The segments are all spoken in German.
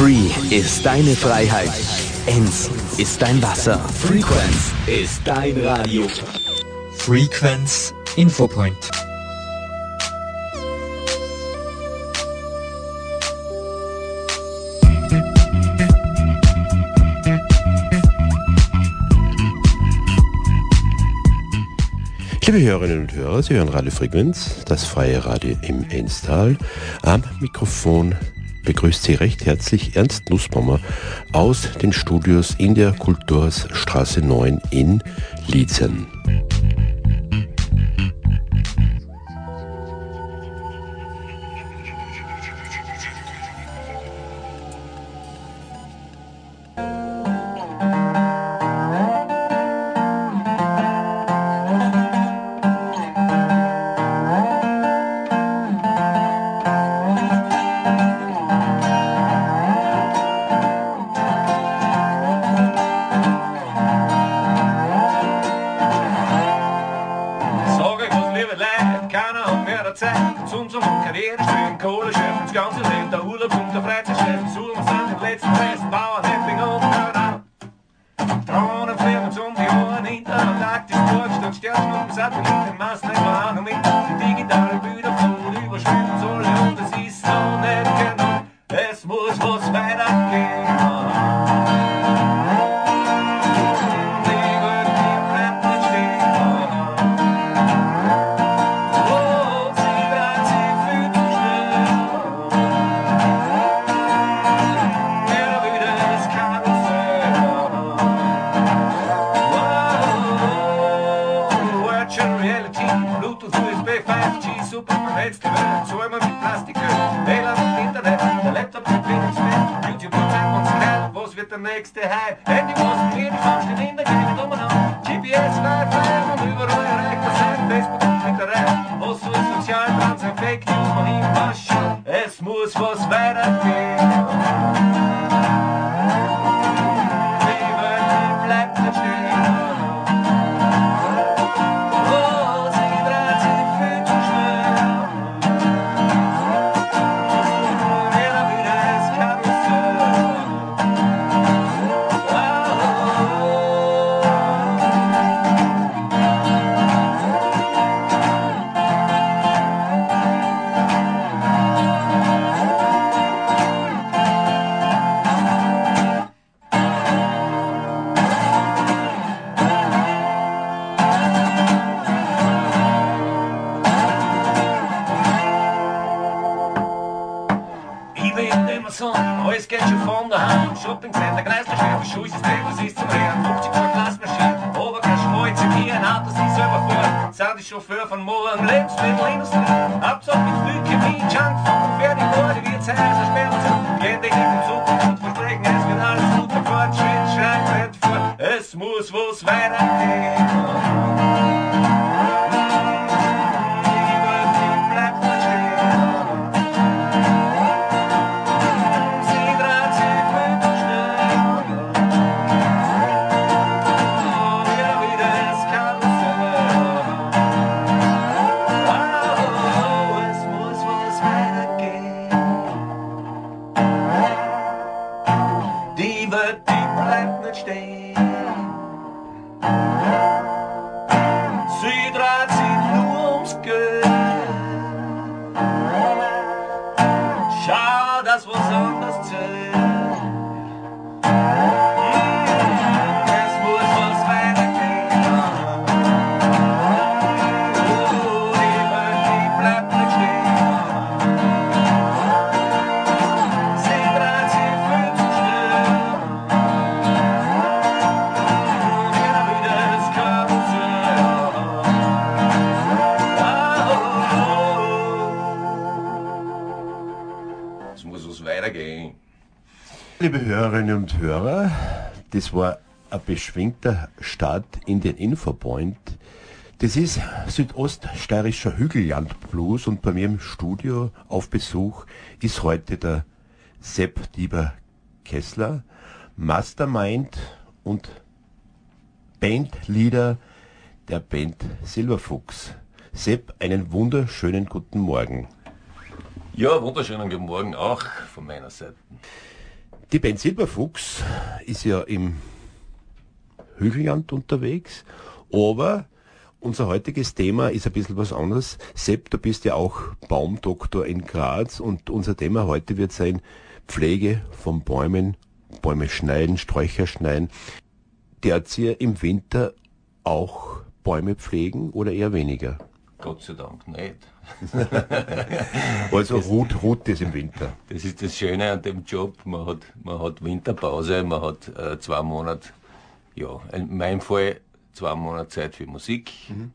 Free ist deine Freiheit. Enz ist dein Wasser. Frequenz ist dein Radio. Frequenz Infopoint. Liebe Hörerinnen und Hörer, Sie hören Radio Frequenz, das freie Radio im Enstal. Am Mikrofon begrüßt Sie recht herzlich Ernst Nussbaumer aus den Studios in der Kultursstraße 9 in Liezen. Zum zum Karriere spielen, Kohle schöpfen, das ganze Leben, der Urlaub und der Freizeitschef, suchen wir die letzten schon, es muss was weitergehen. Hauptsache mit viel Chemie, Junkfood wurde, wie Zeit, so sperren sie. Gehen dich in Zukunft und versprechen, es wird alles gut, der Fortschritt schreitet fort. Es muss was weitergehen. Liebe Hörerinnen und Hörer, das war ein beschwingter Start in den Infopoint. Das ist südoststeirischer Hügellandblues und bei mir im Studio auf Besuch ist heute der Sepp Dieber Kessler, Mastermind und Bandleader der Band Silberfuchs. Sepp, einen wunderschönen guten Morgen. Ja, wunderschönen guten Morgen auch von meiner Seite. Die Band Silberfuchs ist ja im Hügelland unterwegs, aber unser heutiges Thema ist ein bisschen was anderes. Sepp, du bist ja auch Baumdoktor in Graz und unser Thema heute wird sein Pflege von Bäumen, Bäume schneiden, Sträucher schneiden. Der Erzieher im Winter auch Bäume pflegen oder eher weniger? Gott sei Dank nicht. also ruht, ruht das im Winter. Das ist das Schöne an dem Job. Man hat, man hat Winterpause, man hat äh, zwei Monate, ja, in meinem Fall zwei Monate Zeit für Musik. Mhm.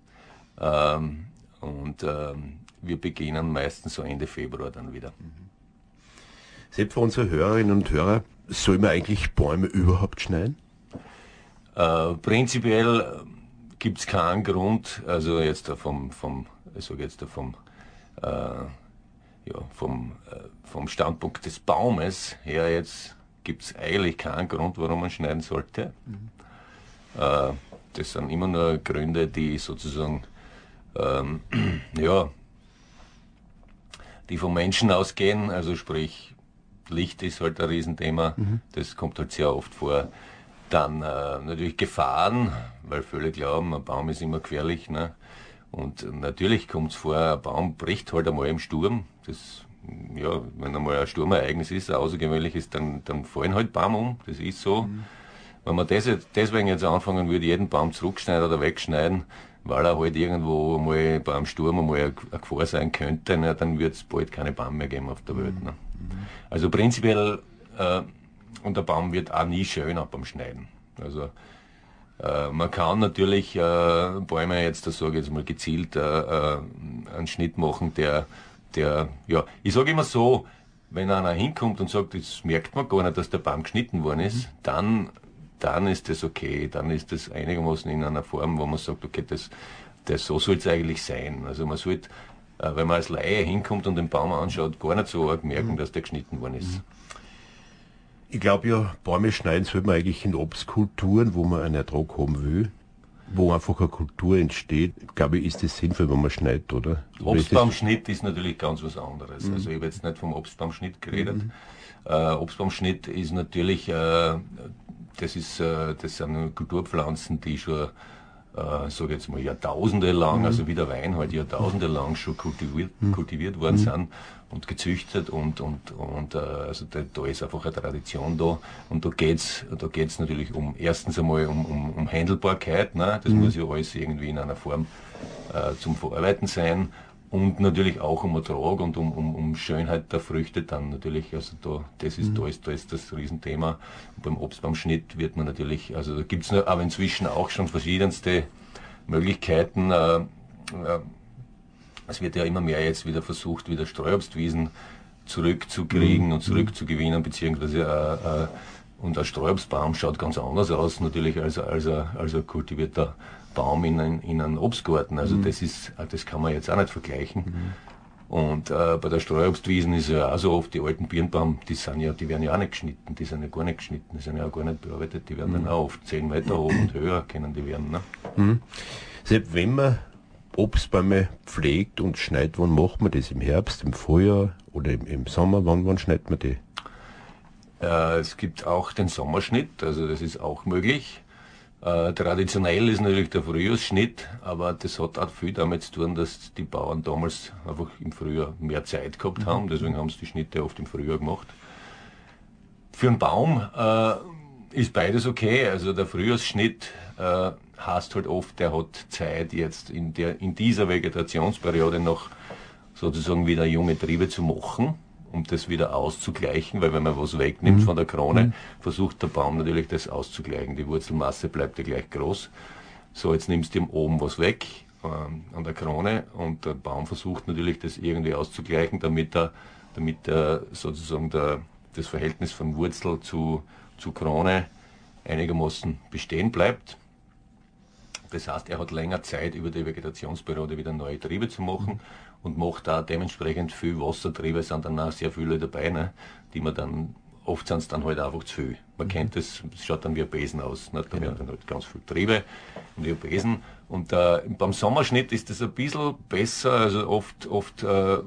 Ähm, und ähm, wir beginnen meistens so Ende Februar dann wieder. Mhm. Selbst für unsere Hörerinnen und Hörer, soll man eigentlich Bäume überhaupt schneiden? Äh, prinzipiell gibt es keinen Grund, also jetzt vom, vom ich sage jetzt vom, äh, ja, vom, äh, vom Standpunkt des Baumes her jetzt gibt es eigentlich keinen Grund, warum man schneiden sollte. Mhm. Äh, das sind immer nur Gründe, die sozusagen, ähm, ja, die vom Menschen ausgehen, also sprich, Licht ist halt ein Riesenthema, mhm. das kommt halt sehr oft vor. Dann äh, natürlich Gefahren, weil viele glauben, ein Baum ist immer gefährlich. Ne? Und natürlich kommt es vor, ein Baum bricht halt einmal im Sturm. Das, ja, wenn einmal ein Sturmereignis ist, ein außergewöhnliches, dann, dann fallen halt Baum um. Das ist so. Mhm. Wenn man das jetzt, deswegen jetzt anfangen würde, jeden Baum zurückschneiden oder wegschneiden, weil er halt irgendwo mal beim Sturm einmal eine Gefahr sein könnte, ne, dann wird es bald keine Baum mehr geben auf der Welt. Ne? Mhm. Also prinzipiell, äh, und der Baum wird auch nie schöner beim Schneiden. Also äh, man kann natürlich äh, Bäume jetzt, das sage ich jetzt mal gezielt, äh, äh, einen Schnitt machen, der, der, ja, ich sage immer so, wenn einer hinkommt und sagt, das merkt man gar nicht, dass der Baum geschnitten worden ist, mhm. dann, dann ist das okay, dann ist das einigermaßen in einer Form, wo man sagt, okay, das, das so soll es eigentlich sein. Also man sollte, äh, wenn man als Laie hinkommt und den Baum anschaut, gar nicht so arg merken, mhm. dass der geschnitten worden ist. Mhm. Ich glaube ja, Bäume schneiden sollte man eigentlich in Obstkulturen, wo man einen Ertrag haben will, wo einfach eine Kultur entsteht. Ich glaube, ist das sinnvoll, wenn man schneidet, oder? Obstbaumschnitt ist natürlich ganz was anderes. Mhm. Also ich habe jetzt nicht vom Obstbaumschnitt geredet. Mhm. Äh, Obstbaumschnitt ist natürlich, äh, das ist, äh, das sind Kulturpflanzen, die schon äh, sage jetzt mal Jahrtausende lang, mhm. also wie der Wein halt Jahrtausende lang schon kultiviert, mhm. kultiviert worden mhm. sind und gezüchtet und, und, und äh, also da, da ist einfach eine Tradition da und da geht's da geht's natürlich um erstens einmal um, um, um Handelbarkeit, ne? das mhm. muss ja alles irgendwie in einer Form äh, zum Verarbeiten sein und natürlich auch um Ertrag und um, um, um Schönheit der Früchte dann natürlich, also da, das ist, mhm. da ist, da ist das Riesenthema. Und beim Obstbaumschnitt wird man natürlich, also da gibt es aber inzwischen auch schon verschiedenste Möglichkeiten. Äh, äh, es wird ja immer mehr jetzt wieder versucht, wieder Streuobstwiesen zurückzukriegen mhm. und zurückzugewinnen, beziehungsweise äh, äh, und ein Streuobstbaum schaut ganz anders aus natürlich als, als, als, als ein kultivierter Baum in, ein, in einen Obstgarten. Also mhm. das ist, das kann man jetzt auch nicht vergleichen. Mhm. Und äh, bei der Streuobstwiesen ist ja auch so oft, die alten Birnbaum, die sind ja, die werden ja auch nicht geschnitten, die sind ja gar nicht geschnitten, die sind ja auch gar nicht bearbeitet, die werden mhm. dann auch oft 10 Meter hoch und höher können die werden. Ne? Mhm. Selbst wenn man Obstbäume pflegt und schneidet, wann macht man das? Im Herbst, im Frühjahr oder im, im Sommer? Wann, wann schneidet man die? Äh, es gibt auch den Sommerschnitt, also das ist auch möglich. Äh, traditionell ist natürlich der Frühjahrsschnitt, aber das hat auch viel damit zu tun, dass die Bauern damals einfach im Frühjahr mehr Zeit gehabt mhm. haben, deswegen haben sie die Schnitte oft im Frühjahr gemacht. Für einen Baum äh, ist beides okay, also der Frühjahrsschnitt äh, heißt halt oft, der hat Zeit jetzt in, der, in dieser Vegetationsperiode noch sozusagen wieder junge Triebe zu machen um das wieder auszugleichen, weil wenn man was wegnimmt mhm. von der Krone, mhm. versucht der Baum natürlich das auszugleichen. Die Wurzelmasse bleibt ja gleich groß. So, jetzt nimmst du ihm oben was weg ähm, an der Krone und der Baum versucht natürlich das irgendwie auszugleichen, damit er, damit er sozusagen der, das Verhältnis von Wurzel zu, zu Krone einigermaßen bestehen bleibt. Das heißt, er hat länger Zeit, über die Vegetationsperiode wieder neue Triebe zu machen. Mhm und macht da dementsprechend viel Wassertriebe, sind dann auch sehr viele dabei, ne, die man dann, oft sind es dann halt einfach zu viel. Man kennt das, das schaut dann wie ein Besen aus, ne, da genau. werden dann halt ganz viele Triebe und wie ein Besen. Und äh, beim Sommerschnitt ist das ein bisschen besser, also oft, oft äh,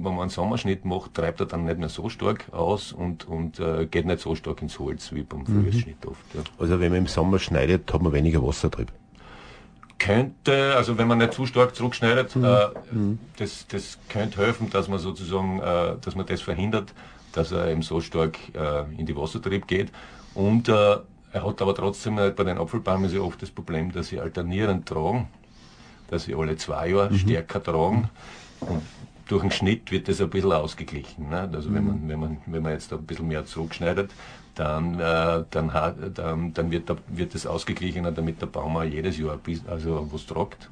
wenn man einen Sommerschnitt macht, treibt er dann nicht mehr so stark aus und, und äh, geht nicht so stark ins Holz wie beim Frühjahrsschnitt oft. Ja. Also wenn man im Sommer schneidet, hat man weniger Wassertrieb. Könnte, also wenn man nicht zu stark zurückschneidet, äh, das, das könnte helfen, dass man sozusagen, äh, dass man das verhindert, dass er eben so stark äh, in die Wassertrieb geht. Und äh, er hat aber trotzdem äh, bei den Apfelbäumen ist ja oft das Problem, dass sie alternierend tragen, dass sie alle zwei Jahre stärker tragen. Und durch den Schnitt wird das ein bisschen ausgeglichen. Ne? Also wenn man, wenn man, wenn man jetzt ein bisschen mehr zurückschneidet, dann, äh, dann, hat, dann, dann wird, da, wird das ausgeglichener, damit der Baum auch jedes Jahr bisschen, also was tragt.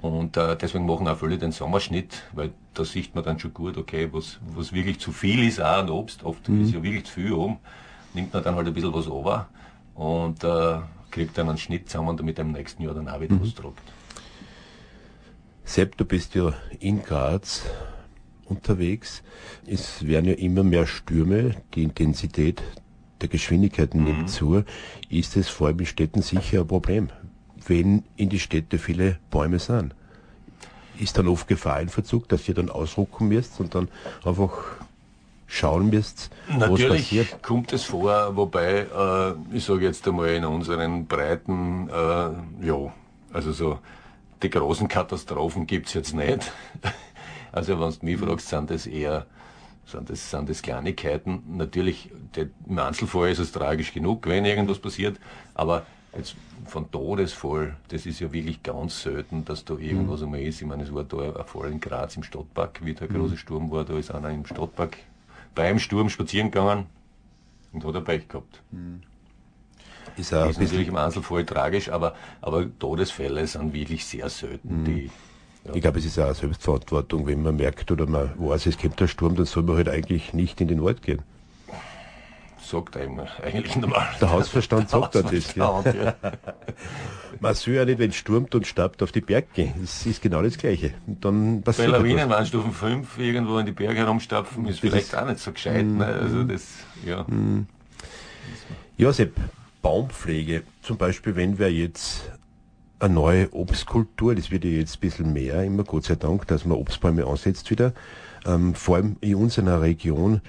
Und äh, deswegen machen auch viele den Sommerschnitt, weil da sieht man dann schon gut, okay, was, was wirklich zu viel ist, auch an Obst, oft ist ja wirklich zu viel oben, nimmt man dann halt ein bisschen was over und äh, kriegt dann einen Schnitt zusammen, damit im nächsten Jahr dann auch wieder was tragt. Sepp, du bist ja in Graz unterwegs. Es werden ja immer mehr Stürme, die Intensität der Geschwindigkeiten nimmt zu. Ist es vor allem in Städten sicher ein Problem, wenn in die Städte viele Bäume sind? Ist dann oft Gefahr in Verzug, dass ihr dann ausrucken müsst und dann einfach schauen müsst, was Natürlich passiert? kommt es vor, wobei, äh, ich sage jetzt einmal in unseren Breiten, äh, ja, also so die großen Katastrophen gibt's jetzt nicht. Also wenn du mich fragst, sind das eher sind das, sind das Kleinigkeiten. Natürlich, der, im Einzelfall ist es tragisch genug, wenn irgendwas passiert, aber jetzt von Todesfall, das ist ja wirklich ganz selten, dass da irgendwas einmal ist. Ich meine, es war da ein Fall in Graz im Stadtpark, wie der große Sturm war, da ist einer im Stadtpark beim Sturm spazieren gegangen und hat ein Pech gehabt. Ist auch ein ist natürlich im Einzelfall tragisch, aber, aber Todesfälle sind wirklich sehr Mhm. selten. Ich glaube, es ist auch eine Selbstverantwortung, wenn man merkt oder man weiß, es kommt der Sturm, dann soll man halt eigentlich nicht in den Ort gehen. sagt einem eigentlich normal. Der Hausverstand sagt da das. Ja. Ja. Man soll ja nicht, wenn es stürmt und staubt, auf die Berg gehen. Das ist genau das Gleiche. Und dann Bei Lawinen waren Stufen 5 irgendwo in die Berge herumstapfen, ist vielleicht auch nicht so gescheit. Ne? Also das, ja. Ja, Sepp, Baumpflege. Zum Beispiel, wenn wir jetzt eine neue Obstkultur, das wird ja jetzt ein bisschen mehr, immer Gott sei Dank, dass man Obstbäume ansetzt wieder. Ähm, vor allem in unserer Region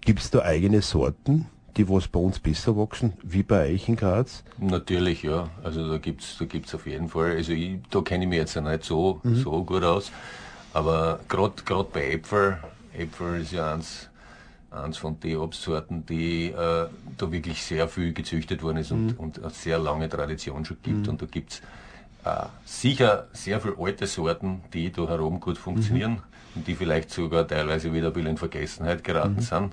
gibt es da eigene Sorten, die was bei uns besser wachsen, wie bei euch in Graz. Natürlich, ja. Also da gibt's, da gibt's auf jeden Fall. Also ich, da kenne ich mich jetzt ja nicht so, so gut aus. Aber gerade gerade bei Äpfel, Äpfel ist ja eins, eins von den Obstsorten, die äh, da wirklich sehr viel gezüchtet worden ist und, und eine sehr lange Tradition schon gibt. Und da gibt's äh, sicher sehr viele alte Sorten, die da herum gut funktionieren und die vielleicht sogar teilweise wieder ein bisschen in Vergessenheit geraten sind.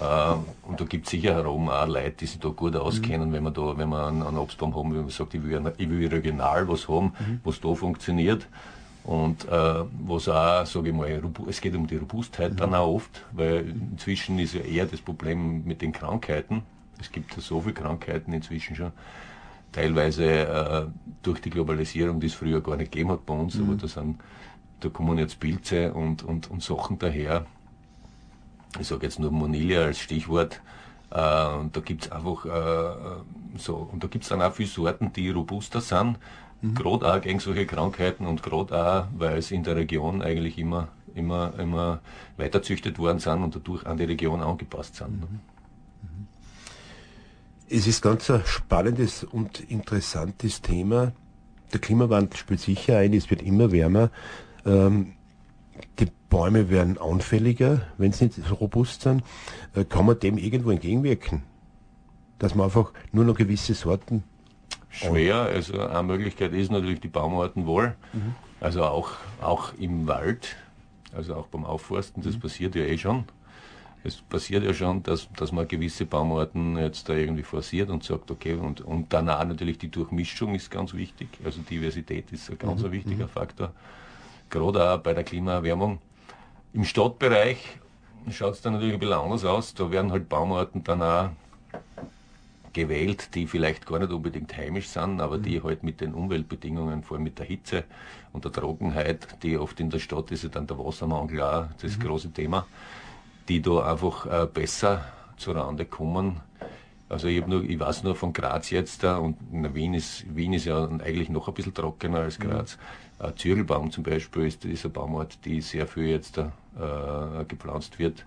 Ähm, und da gibt es sicher herum auch Leute, die sich da gut auskennen, wenn man da, wenn man einen, einen Obstbaum haben, wenn man sagt, ich will, ich will regional was haben, was da funktioniert. Und äh, was auch, sage ich mal, es geht um die Robustheit dann auch oft, weil inzwischen ist ja eher das Problem mit den Krankheiten. Es gibt ja so viele Krankheiten inzwischen schon teilweise äh, durch die Globalisierung, die es früher gar nicht gegeben hat bei uns, aber da sind, da kommen jetzt Pilze und, und, und Sachen daher. Ich sage jetzt nur Monilia als Stichwort. Äh, und da gibt's einfach äh, so, und da gibt's dann auch viele Sorten, die robuster sind, gerade auch gegen solche Krankheiten und gerade auch, weil es in der Region eigentlich immer, immer, immer weiterzüchtet worden sind und dadurch an die Region angepasst sind. ne? Es ist ganz ein spannendes und interessantes Thema. Der Klimawandel spielt sicher ein, es wird immer wärmer. Ähm, die Bäume werden anfälliger, wenn sie nicht so robust sind. Äh, kann man dem irgendwo entgegenwirken? Dass man einfach nur noch gewisse Sorten. Schwer. Also eine Möglichkeit ist natürlich die Baumartenwahl. Also auch, auch im Wald, also auch beim Aufforsten, das passiert ja eh schon. Es passiert ja schon, dass, dass man gewisse Baumarten jetzt da irgendwie forciert und sagt, okay, und, und danach natürlich die Durchmischung ist ganz wichtig. Also Diversität ist ein ganz ein wichtiger Faktor. Gerade auch bei der Klimaerwärmung. Im Stadtbereich schaut es dann natürlich ein bisschen anders aus. Da werden halt Baumarten dann auch gewählt, die vielleicht gar nicht unbedingt heimisch sind, aber die halt mit den Umweltbedingungen, vor allem mit der Hitze und der Trockenheit, die oft in der Stadt ist ja dann der Wassermangel auch das große Thema, die da einfach äh, besser zurande kommen Also ich, nur, ich weiß nur von Graz jetzt da und na, Wien, ist, Wien ist ja eigentlich noch ein bisschen trockener als Graz. Mhm. Zürgelbaum zum Beispiel ist, ist eine Baumart, die sehr viel jetzt da, äh, gepflanzt wird,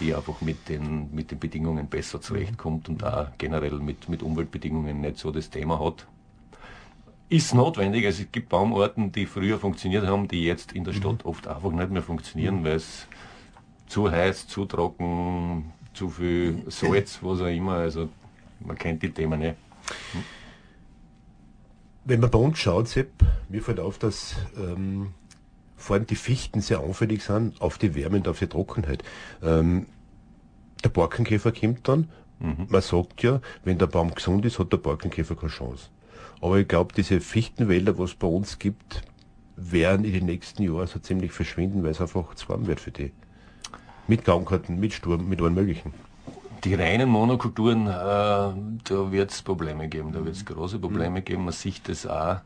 die einfach mit den, mit den Bedingungen besser zurechtkommt und auch generell mit, mit Umweltbedingungen nicht so das Thema hat. Ist notwendig, also es gibt Baumarten, die früher funktioniert haben, die jetzt in der Stadt oft einfach nicht mehr funktionieren, weil es zu heiß, zu trocken, zu viel Salz, was auch immer. Also man kennt die Themen nicht. Hm? Wenn man bei uns schaut, Sepp, mir fällt auf, dass ähm, vor allem die Fichten sehr anfällig sind auf die Wärme und auf die Trockenheit. Ähm, der Borkenkäfer kommt dann. Mhm. Man sagt ja, wenn der Baum gesund ist, hat der Borkenkäfer keine Chance. Aber ich glaube, diese Fichtenwälder, was es bei uns gibt, werden in den nächsten Jahren so ziemlich verschwinden, weil es einfach zu warm wird für die. Mit Krankheiten, mit Sturm, mit allem Möglichen. Die reinen Monokulturen, äh, da wird es Probleme geben, da wird es große Probleme mhm. geben. Man sieht das auch,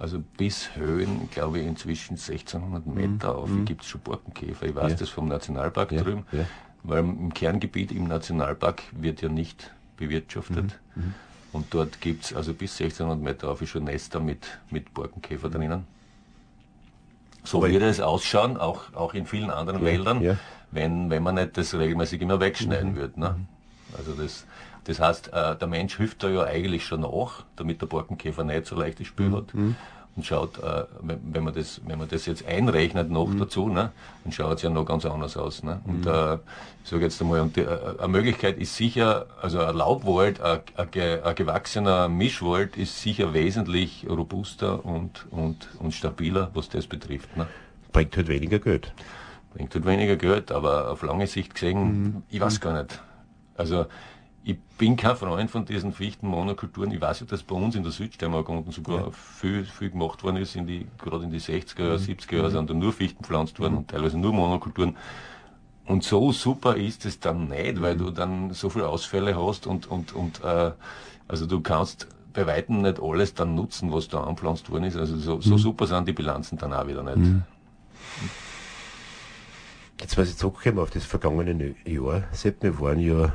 also bis Höhen, glaube ich, inzwischen 1600 Meter mhm. auf mhm. gibt es schon Borkenkäfer. Ich weiß ja. das vom Nationalpark ja. drüben, ja. weil im Kerngebiet im Nationalpark wird ja nicht bewirtschaftet. Mhm. mhm. Und dort gibt es also bis 1600 Meter auf schon Nester mit, mit Borkenkäfer mhm. drinnen. So wird es ausschauen, auch, auch in vielen anderen Wäldern wenn, wenn man nicht das regelmäßig immer wegschneiden mhm. würde. Ne? Also das, das heißt, äh, der Mensch hilft da ja eigentlich schon nach, damit der Borkenkäfer nicht so leichtes Spiel mhm. hat. Und schaut, äh, wenn, man das, wenn man das jetzt einrechnet noch mhm. dazu, ne, dann schaut es ja noch ganz anders aus. Ne? Und mhm. äh, ich sage jetzt einmal, die, äh, eine Möglichkeit ist sicher, also ein Laubwald, ein, ein, ein gewachsener Mischwald ist sicher wesentlich robuster und, und, und stabiler, was das betrifft. Ne? Bringt halt weniger Geld bringt halt weniger Geld, aber auf lange Sicht gesehen, mhm. ich weiß gar nicht. Also ich bin kein Freund von diesen Fichtenmonokulturen. Ich weiß ja, dass bei uns in der Südsteiermark unten sogar ja. viel, viel gemacht worden ist, in die, gerade in die 60er Jahre, mhm. 70er Jahre mhm. sind da nur Fichten pflanzt worden mhm. und teilweise nur Monokulturen. Und so super ist es dann nicht, weil du dann so viele Ausfälle hast und, und, und äh, also du kannst bei weitem nicht alles dann nutzen, was da anpflanzt worden ist. Also so, so mhm. super sind die Bilanzen dann auch wieder nicht. Mhm. Jetzt, was ich zurückkomme auf das vergangene Jahr, Sepp, wir waren ja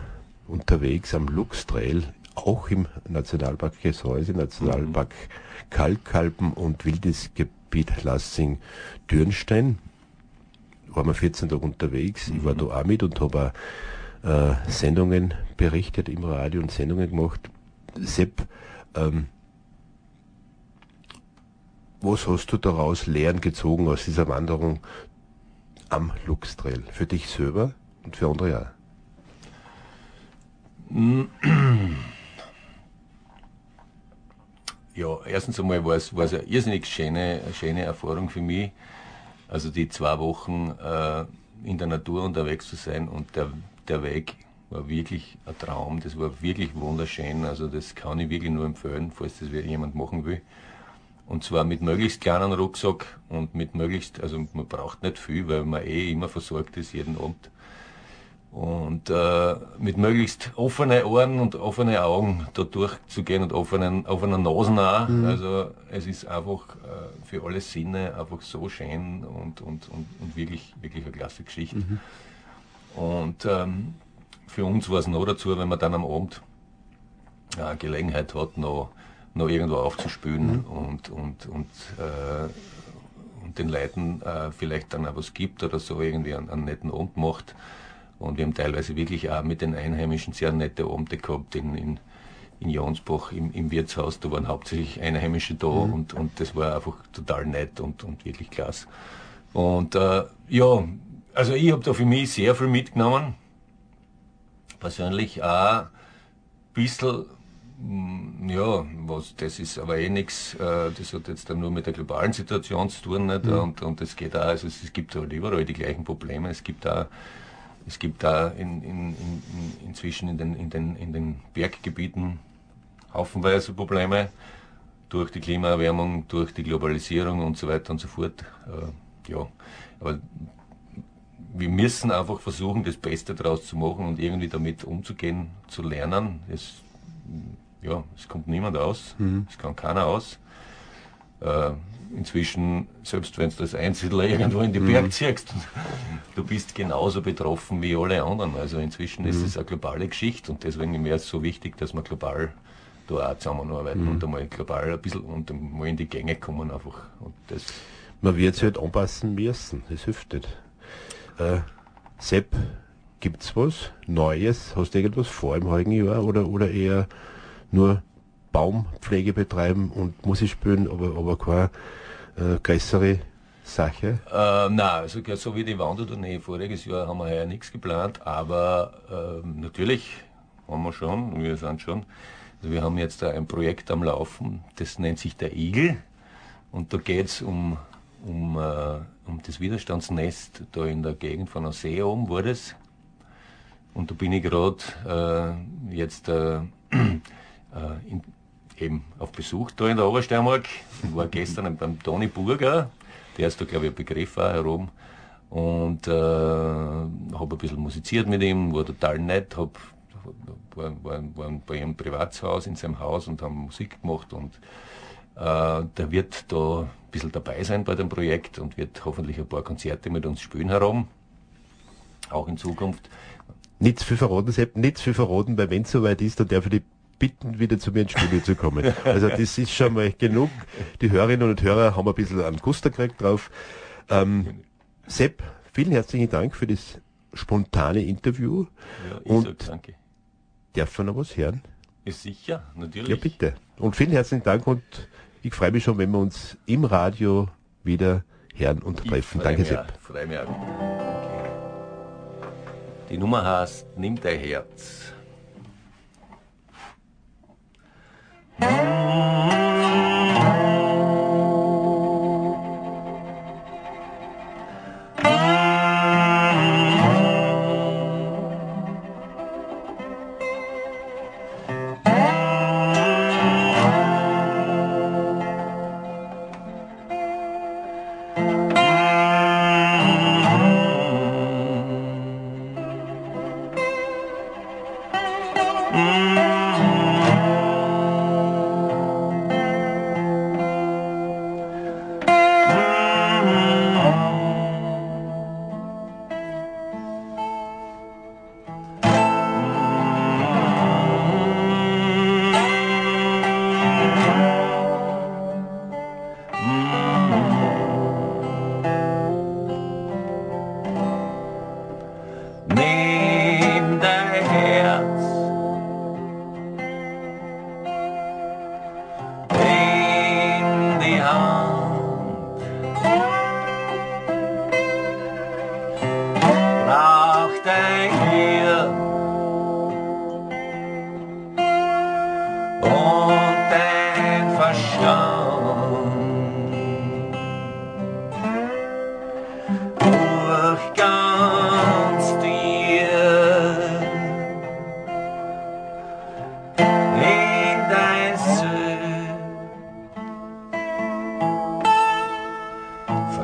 unterwegs am Lux Trail, auch im Nationalpark Gesäuse, Nationalpark mhm. Kalkalpen und Wildes Gebiet Lassing-Dürnstein. Waren wir 14 Tage unterwegs. Mhm. Ich war mhm. da auch mit und habe auch äh, Sendungen berichtet im Radio und Sendungen gemacht. Sepp, ähm, was hast du daraus Lehren gezogen aus dieser Wanderung am Luxtrail? Für dich selber und für andere ja? Ja, erstens einmal war es, eine irrsinnig schöne, schöne Erfahrung für mich. Also die zwei Wochen äh, in der Natur unterwegs zu sein und der, der Weg war wirklich ein Traum. Das war wirklich wunderschön. Also das kann ich wirklich nur empfehlen, falls das jemand machen will. Und zwar mit möglichst kleinen Rucksack und mit möglichst, also man braucht nicht viel, weil man eh immer versorgt ist jeden Abend. Und äh, mit möglichst offenen Ohren und offenen Augen da durchzugehen und offenen, offenen Nasen auch. Mhm. Also es ist einfach äh, für alle Sinne einfach so schön und, und, und, und wirklich, wirklich eine klasse Geschichte. Mhm. Und ähm, für uns war es noch dazu, wenn man dann am Abend äh, Gelegenheit hat, noch noch irgendwo aufzuspülen mhm. und, und, und, äh, und den Leuten äh, vielleicht dann auch was gibt oder so irgendwie einen, einen netten Abend macht. Und wir haben teilweise wirklich auch mit den Einheimischen sehr nette Abende gehabt in, in, in Jonsbach im, im Wirtshaus. Da waren hauptsächlich Einheimische da mhm. und, und das war einfach total nett und, und wirklich klasse. Und äh, ja, also ich habe da für mich sehr viel mitgenommen. Persönlich auch ein bisschen Mm, ja, was, das ist aber eh nichts, äh, das hat jetzt dann nur mit der globalen Situation zu tun, nicht? Mhm. Und, und es geht auch, also es, gibt halt überall die gleichen Probleme. Es gibt da, es gibt da in, in, in, inzwischen in den, in, den, in den Berggebieten haufenweise Probleme durch die Klimaerwärmung, durch die Globalisierung und so weiter und so fort. Äh, ja, aber wir müssen einfach versuchen, das Beste daraus zu machen und irgendwie damit umzugehen, zu lernen. Es ja, es kommt niemand aus, mhm. es kann keiner aus. äh, inzwischen, selbst wenn du als Einzelner irgendwo in die Berg ziehst, du bist genauso betroffen wie alle anderen. Also inzwischen ist es eine globale Geschichte und deswegen wäre es so wichtig, dass wir global da auch zusammenarbeiten und einmal global ein bisschen und mal in die Gänge kommen einfach. Und das Man wird sich halt anpassen müssen, das hilft nicht. Äh, Sepp, gibt's was Neues? Hast du irgendwas vor im heutigen Jahr oder, oder eher nur Baumpflege betreiben und Musik spielen, aber, aber keine äh, größere Sache? Äh, nein, also so wie die Wandertournee voriges Jahr haben wir heuer nichts geplant, aber ähm, natürlich haben wir schon, wir sind schon, also wir haben jetzt ein Projekt am Laufen, das nennt sich der Igel. Und da geht's um, um, äh, um das Widerstandsnest da in der Gegend von See oben war das. Und da bin ich gerade äh, jetzt äh, äh, in, eben auf Besuch da in der Obersteiermark. Ich war gestern beim Toni Burger, der ist da glaube ich ein Begriff auch herum. Und äh, habe ein bisschen musiziert mit ihm, war total nett, hab, war, war, waren bei ihrem Privatshaus in seinem Haus und haben Musik gemacht und äh, der wird da ein bisschen dabei sein bei dem Projekt und wird hoffentlich ein paar Konzerte mit uns spielen herum, auch in Zukunft. Nichts für verraten, Sepp, nichts für verraten, weil wenn es soweit ist, dann darf ich dich bitten, wieder zu mir ins Studio zu kommen. Also das ist schon mal genug. Die Hörerinnen und Hörer haben ein bisschen einen Guster gekriegt drauf. Ähm, Sepp, vielen herzlichen Dank für das spontane Interview. Ja, ich Und- sag danke. Darf man noch was hören? Ist sicher, natürlich. Ja, bitte. Und vielen herzlichen Dank und ich freue mich schon, wenn wir uns im Radio wieder hören und Ich treffen. Danke, mich Sepp. auch, freu mich auch. Die Nummer heißt Nimm dein Herz. Nimm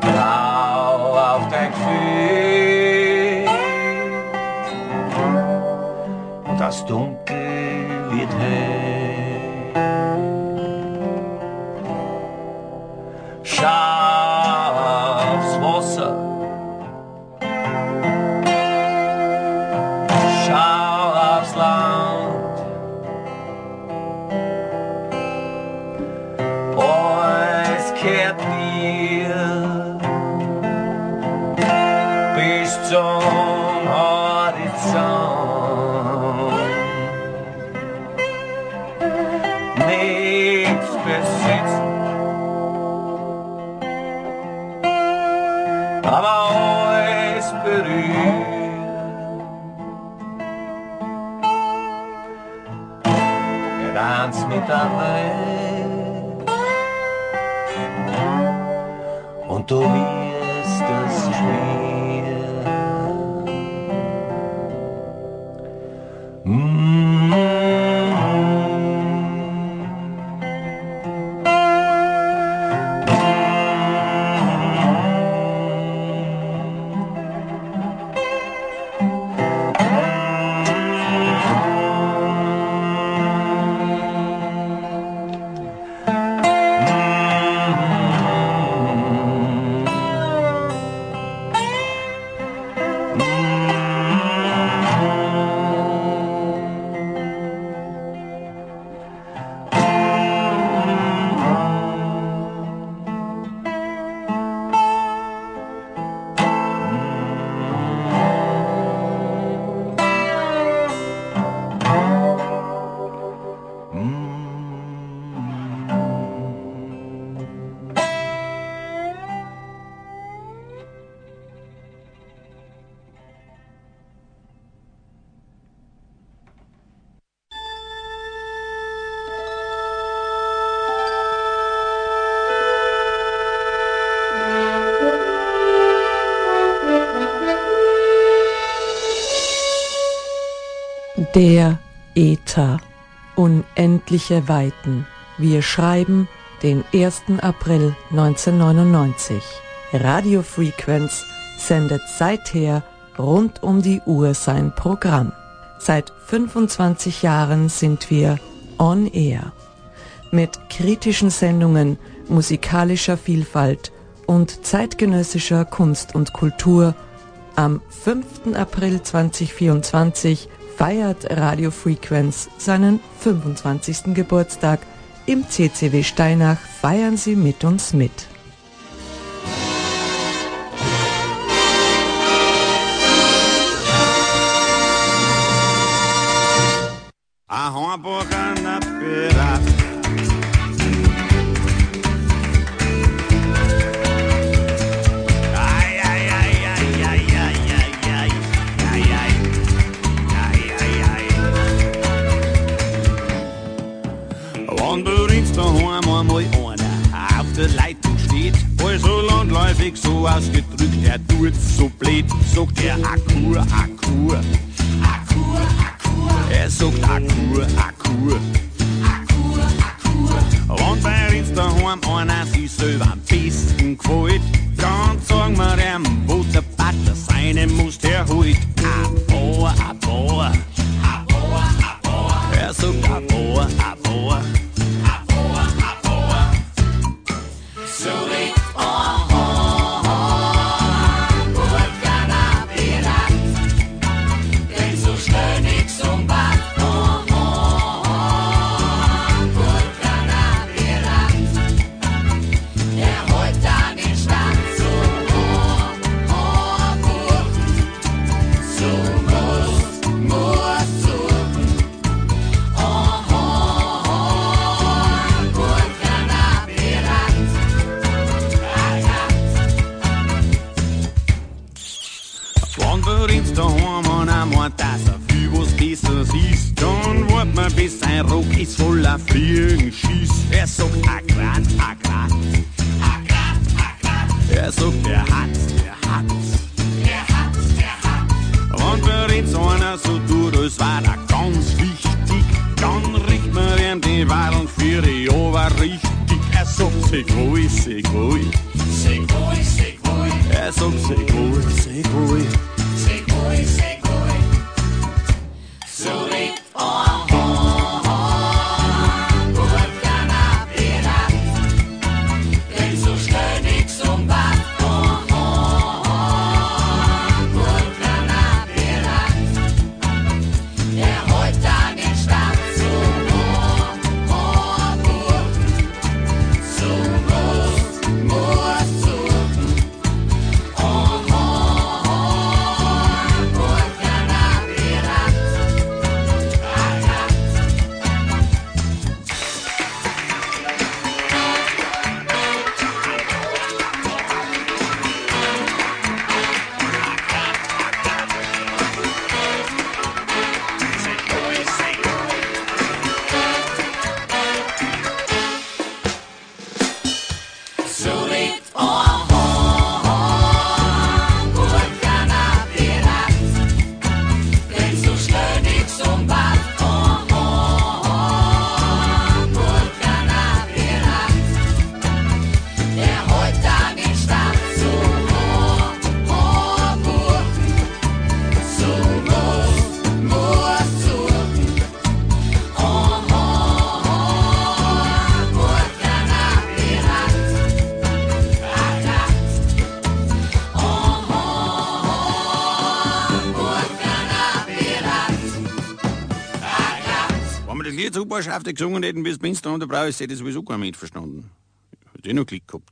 Vertrau auf dein Gefühl und das Dunkel Der Äther. Unendliche Weiten. Wir schreiben den 1. April 1999. Radio Frequenz sendet seither rund um die Uhr sein Programm. Seit 25 Jahren sind wir on air. Mit kritischen Sendungen, musikalischer Vielfalt und zeitgenössischer Kunst und Kultur. Am 5. April 2024 feiert Radio Frequenz seinen 25. Geburtstag. Im CCW Steinach feiern Sie mit uns mit. Akura, Akura. Bis sein Rock ist voller Fliegen schießt. Er sagt Agrat, Agrat, Agrat, Agrat. Er sagt, er hat, er hat, er hat, er hat. Und verrinst einer so tut, als war er ganz wichtig, dann riecht man ihm die Wadeln für die Ober richtig. Er sagt, Segoi, Segoi, Segoi, Segoi. Er sagt, Segoi. Segoi, Segoi. So wir das Lied super schafft, gesungen hätten, es Münster und der Brau ist, hätte ich sowieso gar nicht verstanden. Hat eh noch Glück gehabt.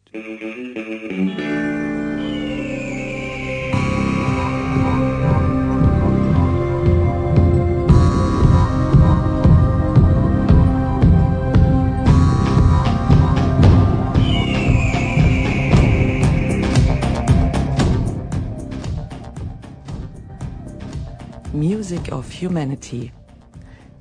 Music of Humanity.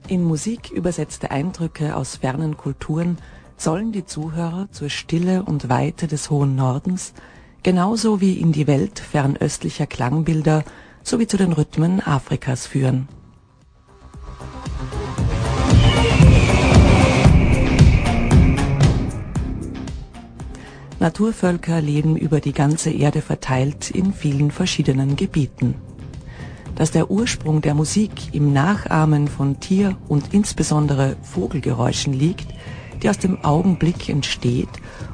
In Musik übersetzte Eindrücke aus fernen Kulturen sollen die Zuhörer zur Stille und Weite des hohen Nordens genauso wie in die Welt fernöstlicher Klangbilder sowie zu den Rhythmen Afrikas führen. Naturvölker leben über die ganze Erde verteilt in vielen verschiedenen Gebieten. Dass der Ursprung der Musik im Nachahmen von Tier- und insbesondere Vogelgeräuschen liegt, die aus dem Augenblick entsteht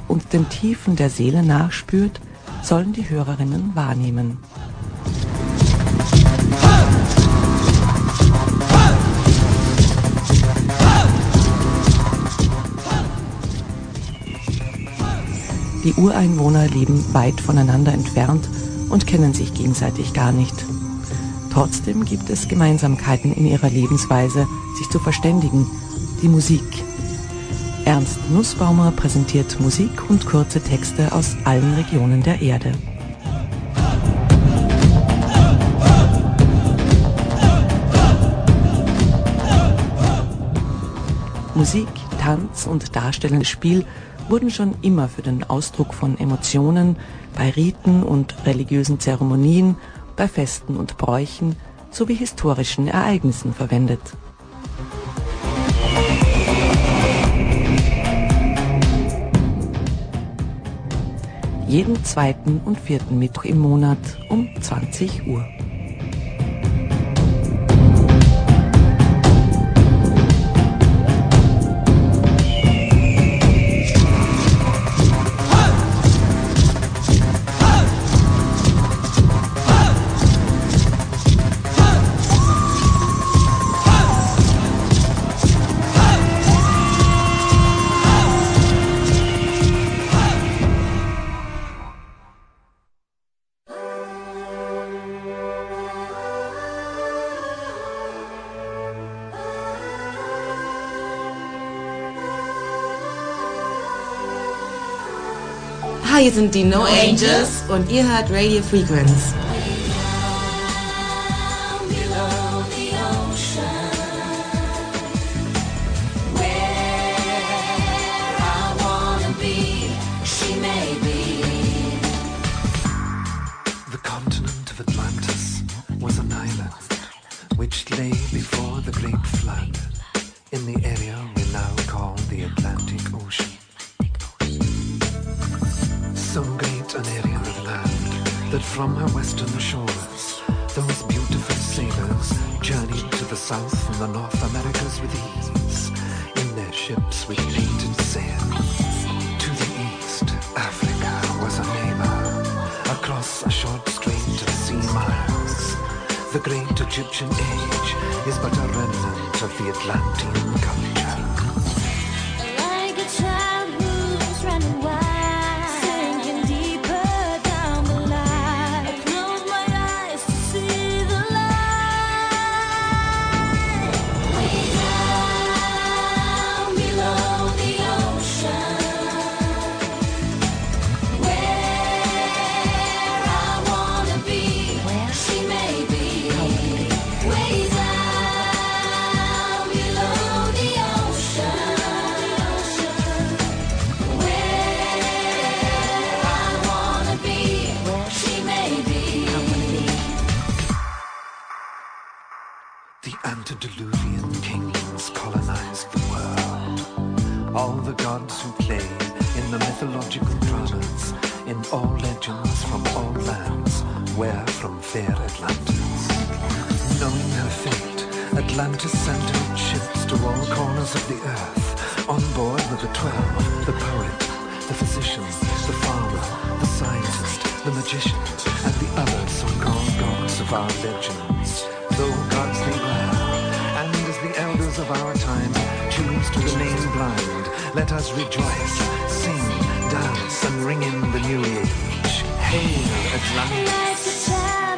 und den Tiefen der Seele nachspürt, sollen die Hörerinnen wahrnehmen. Die Ureinwohner leben weit voneinander entfernt und kennen sich gegenseitig gar nicht. Trotzdem gibt es Gemeinsamkeiten in ihrer Lebensweise, sich zu verständigen, die Musik. Ernst Nussbaumer präsentiert Musik und kurze Texte aus allen Regionen der Erde. Musik, Tanz und darstellendes Spiel wurden schon immer für den Ausdruck von Emotionen bei Riten und religiösen Zeremonien, bei Festen und Bräuchen sowie historischen Ereignissen verwendet. Jeden zweiten und vierten Mittwoch im Monat um 20 Uhr. Hier sind die No Angels und ihr hört Radio Frequenz. The continent of Atlantis was an island which lay before the great flood in the area we now call the Atlantic Ocean. That from her western shores those beautiful sailors journeyed to the south from the North Americas with ease in their ships with painted sail. To the east, Africa was a neighbor across a short strait of sea miles. The great Egyptian age is but a remnant of the Atlantean culture. Antediluvian kings colonized the world. All the gods who play in the mythological dramas, in all legends from all lands, were from fair Atlantis. Knowing her fate, Atlantis sent out ships to all corners of the earth. On board were the twelve, the poet, the physician, the farmer, the scientist, the magician, and the other so-called gods of our legends. Blind, let us rejoice, sing, dance, and ring in the new age. Hail Atlantis!